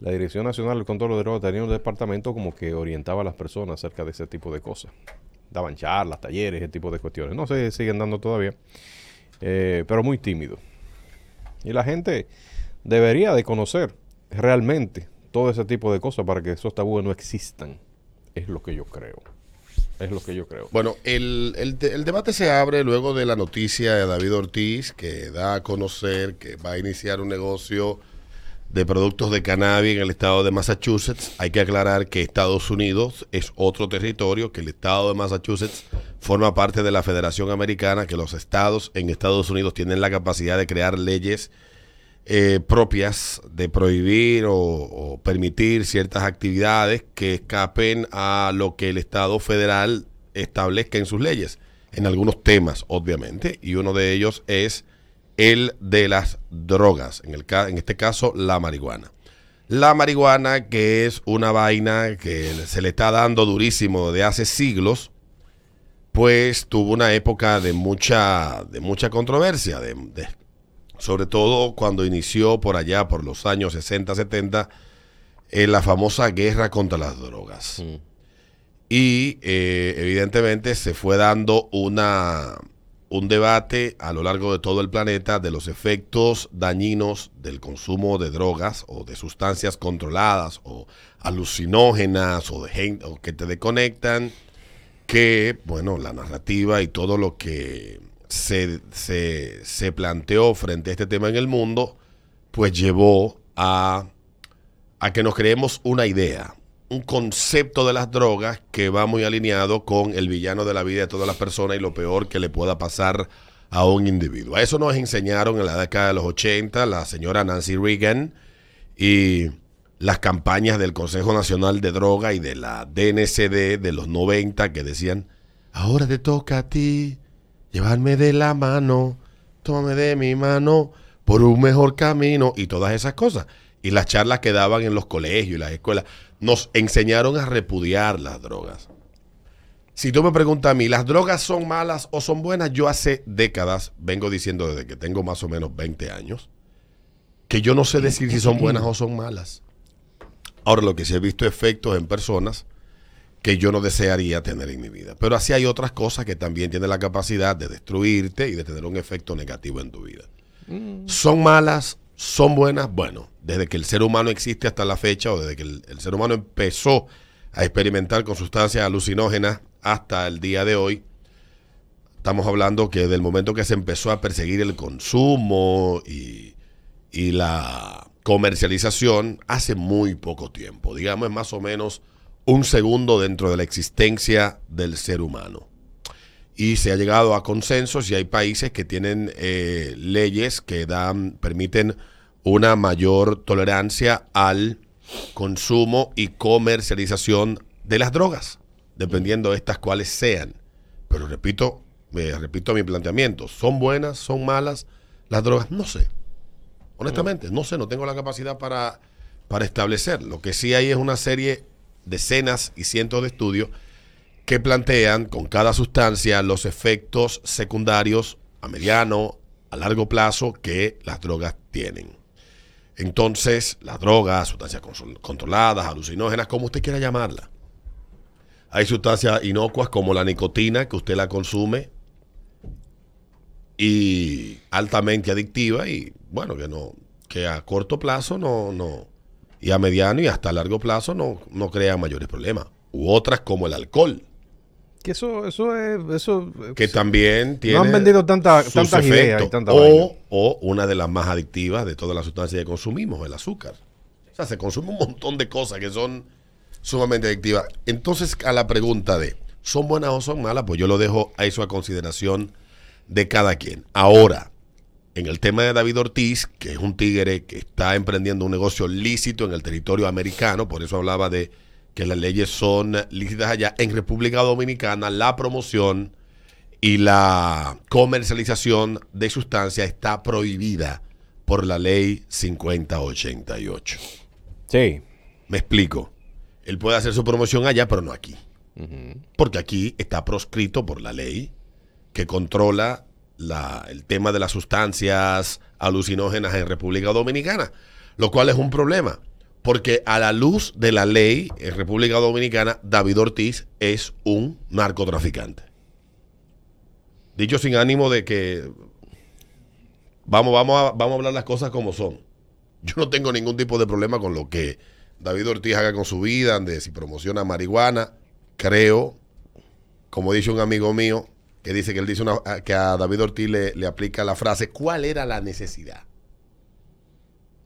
La Dirección Nacional del Control de Drogas tenía un departamento como que orientaba a las personas acerca de ese tipo de cosas. Daban charlas, talleres, ese tipo de cuestiones. No sé, siguen dando todavía, eh, pero muy tímido. Y la gente debería de conocer realmente todo ese tipo de cosas para que esos tabúes no existan. Es lo que yo creo. Es lo que yo creo. Bueno, el, el, el, debate se abre luego de la noticia de David Ortiz, que da a conocer que va a iniciar un negocio de productos de cannabis en el estado de Massachusetts. Hay que aclarar que Estados Unidos es otro territorio, que el estado de Massachusetts forma parte de la Federación Americana, que los estados en Estados Unidos tienen la capacidad de crear leyes eh, propias de prohibir o, o, permitir ciertas actividades que escapen a lo que el Estado federal establezca en sus leyes, en algunos temas, obviamente, y uno de ellos es el de las drogas, en, el, en este caso la marihuana. La marihuana, que es una vaina que se le está dando durísimo de hace siglos, pues tuvo una época de mucha, de mucha controversia, de, de, sobre todo cuando inició por allá, por los años 60, 70, en la famosa guerra contra las drogas. Mm. Y eh, evidentemente se fue dando una, un debate a lo largo de todo el planeta de los efectos dañinos del consumo de drogas o de sustancias controladas o alucinógenas o, de, o que te desconectan, que, bueno, la narrativa y todo lo que se, se, se, planteó frente a este tema en el mundo, pues llevó a, a que nos creemos una idea, un concepto de las drogas que va muy alineado con el villano de la vida de todas las personas y lo peor que le pueda pasar a un individuo. A eso nos enseñaron en la década de los 80 la señora Nancy Reagan y las campañas del Consejo Nacional de Droga y de la DNCD de los 90 que decían, ahora te toca a ti llevarme de la mano, tómame de mi mano por un mejor camino y todas esas cosas. Y las charlas que daban en los colegios y las escuelas nos enseñaron a repudiar las drogas. Si tú me preguntas a mí, ¿las drogas son malas o son buenas? Yo hace décadas vengo diciendo desde que tengo más o menos 20 años que yo no sé decir si son buenas o son malas. Ahora lo que sí he visto efectos en personas que yo no desearía tener en mi vida. Pero así hay otras cosas que también tienen la capacidad de destruirte y de tener un efecto negativo en tu vida. Mm. ¿Son malas? ¿Son buenas? Bueno, desde que el ser humano existe hasta la fecha o desde que el, ser humano empezó a experimentar con sustancias alucinógenas hasta el día de hoy, estamos hablando que del momento que se empezó a perseguir el consumo y, y la comercialización hace muy poco tiempo, digamos más o menos un segundo dentro de la existencia del ser humano. Y se ha llegado a consensos y hay países que tienen eh, leyes que dan, permiten una mayor tolerancia al consumo y comercialización de las drogas, dependiendo de estas cuales sean. Pero repito, eh, repito mi planteamiento, ¿son buenas, son malas las drogas? No sé. Honestamente, no sé, no tengo la capacidad para, para establecer. Lo que sí hay es una serie decenas y cientos de estudios que plantean con cada sustancia los efectos secundarios a mediano, a largo plazo que las drogas tienen. Entonces, las drogas, sustancias controladas, alucinógenas, como usted quiera llamarla. Hay sustancias inocuas como la nicotina, que usted la consume, y altamente adictiva, y bueno, que no, que a corto plazo no, no, y a mediano y hasta largo plazo no, no crea mayores problemas. U otras como el alcohol, Que eso, eso es, eso que también tiene no han vendido tanta, tantas ideas y tanta vaina. o, o una de las más adictivas de todas las sustancias que consumimos, el azúcar. O sea, se consume un montón de cosas que son sumamente adictivas. Entonces, a la pregunta de, ¿son buenas o son malas? Pues yo lo dejo a eso a consideración de cada quien. Ahora, en el tema de David Ortiz, que es un tigre que está emprendiendo un negocio lícito en el territorio americano, por eso hablaba de que las leyes son lícitas allá, en República Dominicana la promoción y la comercialización de sustancias está prohibida por la ley 5088. Sí. Me explico. Él puede hacer su promoción allá, pero no aquí. Porque aquí está proscrito por la ley que controla la- el tema de las sustancias alucinógenas en República Dominicana, lo cual es un problema. Porque a la luz de la ley en República Dominicana, David Ortiz es un narcotraficante. Dicho sin ánimo de que vamos, vamos, a, vamos a hablar las cosas como son. Yo no tengo ningún tipo de problema con lo que David Ortiz haga con su vida, de si promociona marihuana. Creo, como dice un amigo mío, que dice que él dice una- que a David Ortiz le, le aplica la frase, ¿cuál era la necesidad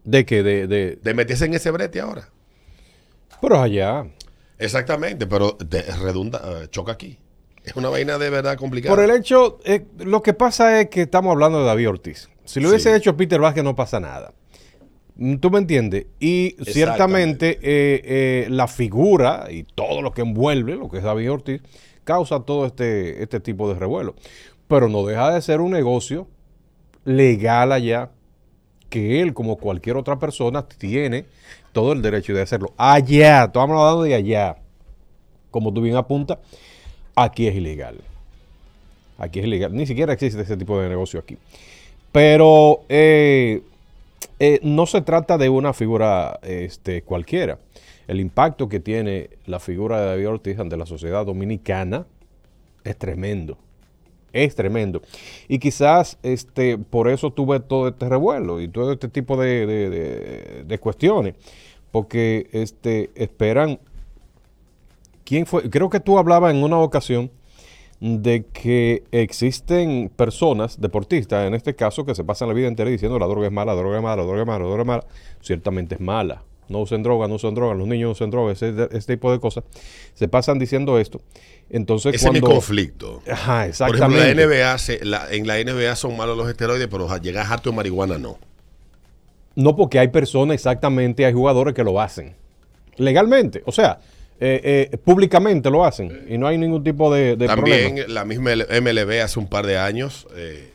¿De qué? De, de, de meterse en ese brete ahora? pero allá. Exactamente, pero te redunda, eh, choca aquí. Es una vaina de verdad complicada. Por el hecho, eh, lo que pasa es que estamos hablando de David Ortiz. Si lo hubiese Sí. hecho Peter Vázquez no pasa nada. Mm, ¿Tú me entiendes? Y ciertamente eh, eh, la figura y todo lo que envuelve lo que es David Ortiz causa todo este, este tipo de revuelo. Pero no deja de ser un negocio legal allá que él, como cualquier otra persona, tiene todo el derecho de hacerlo. Allá, estamos hablando de allá. Como tú bien apuntas, aquí es ilegal. Aquí es ilegal. Ni siquiera existe ese tipo de negocio aquí. Pero eh, eh, no se trata de una figura este, cualquiera. El impacto que tiene la figura de David Ortiz ante la sociedad dominicana es tremendo. Es tremendo. Y quizás este, por eso tuve todo este revuelo y todo este tipo de, de- cuestiones. Porque este, esperan. ¿Quién fue? Creo que tú hablabas en una ocasión de que existen personas, deportistas en este caso, que se pasan la vida entera diciendo la droga es mala, la droga es mala, la droga es mala, la droga es mala. Ciertamente es mala. No usen droga, no usen droga, los niños no usen droga, ese, ese tipo de cosas. Se pasan diciendo esto. Entonces, Ese es mi cuando. conflicto. Ajá, Por ejemplo, la exactamente. NBA, se- la- en la NBA son malos los esteroides, pero llegar harto de marihuana no. No, porque hay personas, exactamente, hay jugadores que lo hacen. Legalmente. O sea, eh, eh, públicamente lo hacen. Y no hay ningún tipo de, de También problema. la misma MLB hace un par de años eh,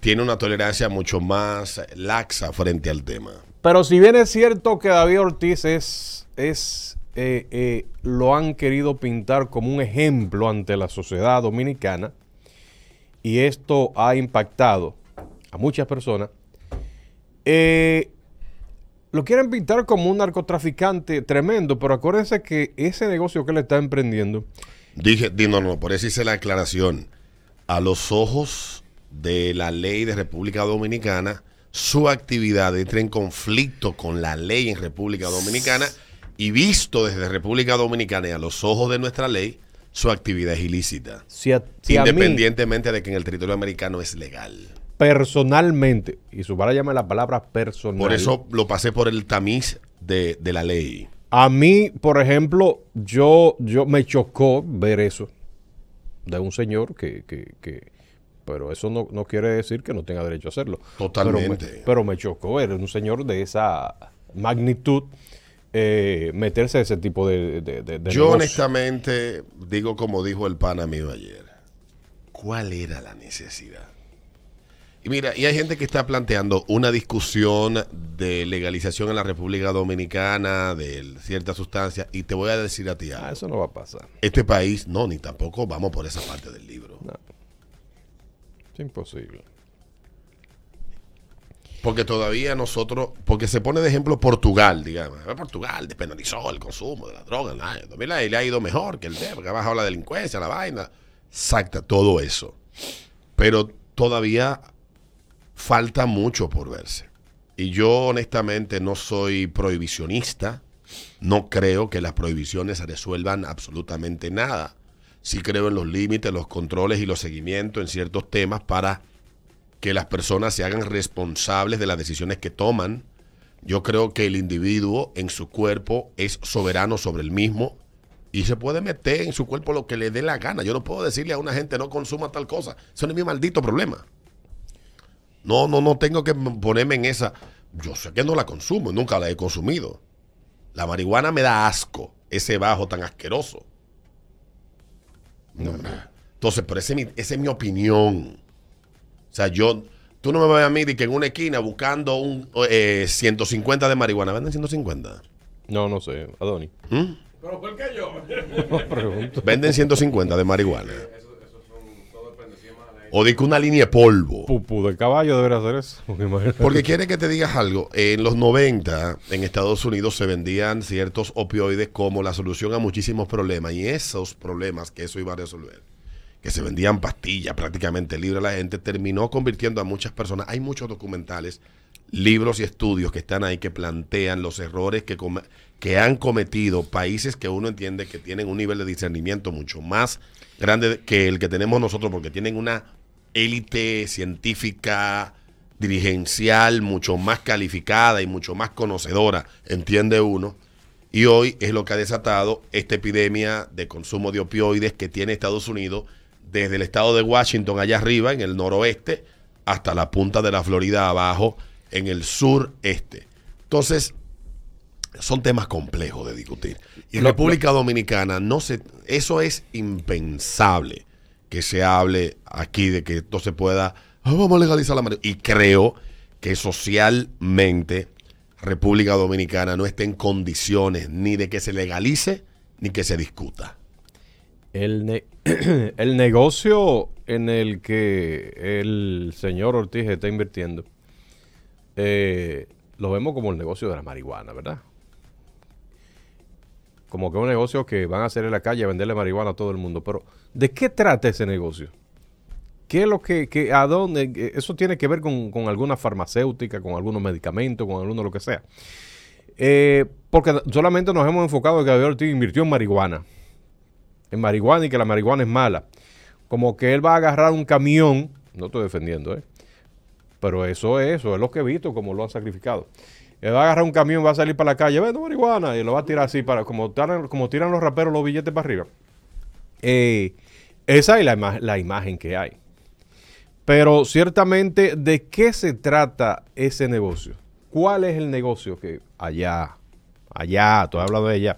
tiene una tolerancia mucho más laxa frente al tema. Pero si bien es cierto que David Ortiz es, es eh, eh, lo han querido pintar como un ejemplo ante la sociedad dominicana, y esto ha impactado a muchas personas, eh, lo quieren pintar como un narcotraficante tremendo, pero acuérdense que ese negocio que él está emprendiendo, Dije, di, no, no, por eso hice la aclaración. A los ojos de la ley de República Dominicana, su actividad entra en conflicto con la ley en República Dominicana y visto desde República Dominicana y a los ojos de nuestra ley, su actividad es ilícita. si a, si a mí independientemente de que en el territorio americano es legal. personalmente, y subrayame la palabra personal, Por eso lo pasé por el tamiz de, de la ley. A mí, por ejemplo, yo, yo me chocó ver eso de un señor que, que, que- pero eso no, no quiere decir que no tenga derecho a hacerlo. Totalmente. Pero me, pero me chocó ver un señor de esa magnitud eh, meterse a ese tipo de, de, de- de Yo negocio. honestamente digo como dijo el pana mío ayer. ¿Cuál era la necesidad? Y mira, y hay gente que está planteando una discusión de legalización en la República Dominicana de ciertas sustancias y te voy a decir a ti algo. Ah, eso no va a pasar. Este país, no, ni tampoco vamos por esa parte del libro. Es imposible. Porque todavía nosotros, porque se pone de ejemplo Portugal, digamos. Eh, Portugal despenalizó el consumo de la droga. En el 2000 le ha ido mejor que el de, porque ha bajado la delincuencia, la vaina. Exacta, todo eso. Pero todavía falta mucho por verse. Y yo honestamente no soy prohibicionista. No creo que las prohibiciones resuelvan absolutamente nada. Sí creo en los límites, los controles y los seguimientos en ciertos temas para que las personas se hagan responsables de las decisiones que toman. Yo creo que el individuo en su cuerpo es soberano sobre el mismo y se puede meter en su cuerpo lo que le dé la gana. Yo no puedo decirle a una gente no consuma tal cosa. Eso no es mi maldito problema. No, no, no tengo que ponerme en esa. Yo sé que no la consumo, nunca la he consumido. La marihuana me da asco, ese bajo tan asqueroso. No, no. Entonces, pero ese es mi- esa es mi opinión. O sea, yo, tú no me vas a mí de que en una esquina buscando un eh, 150 de marihuana. ¿Venden 150? No, no sé, Adoni. ¿Mm? ¿Pero por qué yo? No pregunto. Venden 150 de marihuana. O de que una línea de polvo. Pupu del caballo debería hacer eso. Porque. Porque quiere que te digas algo. En los 90, en Estados Unidos, se vendían ciertos opioides como la solución a muchísimos problemas. Y esos problemas que eso iba a resolver, que se vendían pastillas prácticamente libre a la gente, terminó convirtiendo a muchas personas. Hay muchos documentales, libros y estudios que están ahí que plantean los errores que, come- que han cometido países que uno entiende que tienen un nivel de discernimiento mucho más grande que el que tenemos nosotros, porque tienen una élite científica, dirigencial, mucho más calificada y mucho más conocedora, entiende uno. Y hoy es lo que ha desatado esta epidemia de consumo de opioides que tiene Estados Unidos desde el estado de Washington allá arriba, en el noroeste, hasta la punta de la Florida abajo, en el sureste. Entonces, son temas complejos de discutir. Y en Lo- República Dominicana, no se, eso es impensable que se hable aquí de que esto se pueda, "Ah, vamos a legalizar la marihuana. Y creo que socialmente República Dominicana no está en condiciones ni de que se legalice ni que se discuta. El, el negocio en el que el señor Ortiz está invirtiendo, eh, lo vemos como el negocio de la marihuana, ¿verdad? Como que un negocio que van a hacer en la calle venderle marihuana a todo el mundo. Pero, ¿de qué trata ese negocio? ¿Qué es lo que, que- a dónde? eh, Eso tiene que ver con, con alguna farmacéutica, con algunos medicamentos, con alguno lo que sea. Eh, porque solamente nos hemos enfocado en que David Ortiz invirtió en marihuana en marihuana y que la marihuana es mala. Como que él va a agarrar un camión, no estoy defendiendo, ¿eh? pero eso es, eso es lo que he visto, como lo han sacrificado. Él va a agarrar un camión, va a salir para la calle, vendo marihuana, y lo va a tirar así, para como como tiran los raperos los billetes para arriba. Eh, esa es la, ima- la imagen que hay. Pero ciertamente, ¿de qué se trata ese negocio? ¿Cuál es el negocio que allá, allá, estoy hablando de allá,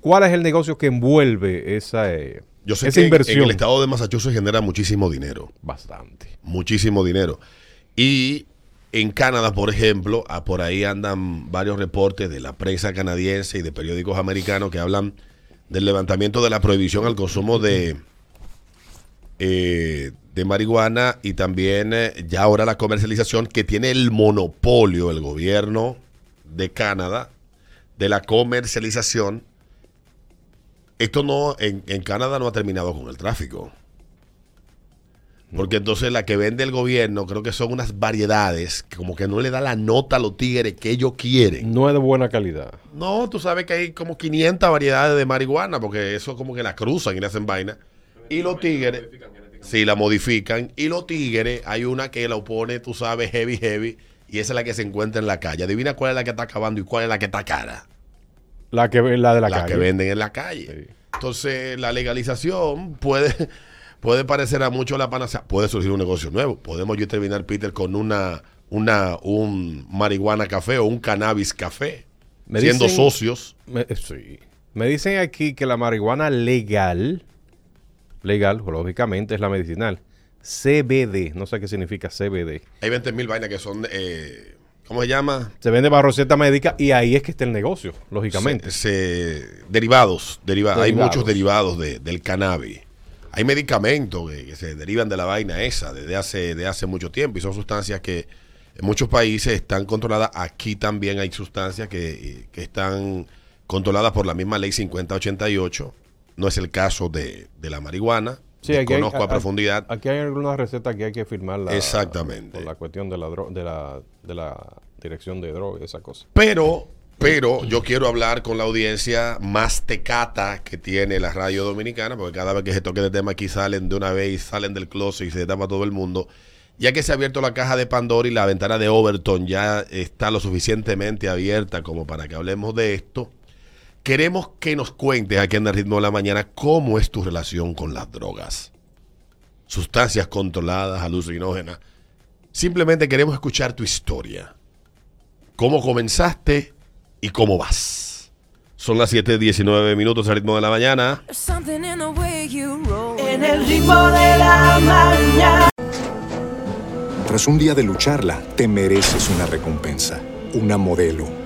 cuál es el negocio que envuelve esa, eh, Yo sé esa que inversión? en el estado de Massachusetts genera muchísimo dinero. Bastante. muchísimo dinero. Y en Canadá, por ejemplo, ah, por ahí andan varios reportes de la prensa canadiense y de periódicos americanos que hablan del levantamiento de la prohibición al consumo de, eh, de marihuana y también eh, ya ahora la comercialización que tiene el monopolio el gobierno de Canadá de la comercialización. Esto no, en, en Canadá no ha terminado con el tráfico. Porque entonces la que vende el gobierno creo que son unas variedades que como que no le da la nota a los tigres que ellos quieren. No es de buena calidad. No, tú sabes que hay como 500 variedades de marihuana porque eso como que la cruzan y le hacen vaina. Y los tigres, sí, la modifican. Y los tigres, hay una que la pone, tú sabes, heavy, heavy. Y esa es la que se encuentra en la calle. Adivina cuál es la que está acabando y cuál es la que está cara. La que la de la, La calle. que venden en la calle. Sí. Entonces, la legalización puede, puede parecer a muchos la panacea. Puede surgir un negocio nuevo. Podemos yo terminar, Peter, con una, una, un marihuana café o un cannabis café. Me siendo dicen- socios. Me, sí. Me dicen aquí que la marihuana legal, legal, lógicamente, es la medicinal. CBD, no sé qué significa CBD. Hay 20 mil vainas que son, eh, ¿cómo se llama? Se vende bajo receta médica y ahí es que está el negocio, lógicamente. Se- se- derivados, derivados. Hay muchos derivados de- del cannabis. Hay medicamentos que, que se derivan de la vaina esa desde hace, de hace mucho tiempo y son sustancias que en muchos países están controladas. Aquí también hay sustancias que, que están controladas por la misma ley 5088. No es el caso de, de la marihuana. Sí, aquí Conozco a, profundidad. Aquí hay algunas recetas que hay que firmarla. Exactamente. Por la cuestión de la, de la, de la, dirección de droga y esa cosa. Pero, pero yo quiero hablar con la audiencia más tecata que tiene la radio dominicana, porque cada vez que se toque de tema aquí salen de una vez y salen del closet y se tapa todo el mundo. Ya que se ha abierto la caja de Pandora y la ventana de Overton ya está lo suficientemente abierta como para que hablemos de esto, queremos que nos cuentes aquí en el ritmo de la mañana cómo es tu relación con las drogas. Sustancias controladas, alucinógenas. Simplemente queremos escuchar tu historia. ¿Cómo comenzaste y cómo vas? Son las 7:19 minutos al ritmo de la mañana. En el ritmo de la mañana. Tras un día de lucharla, te mereces una recompensa, una modelo,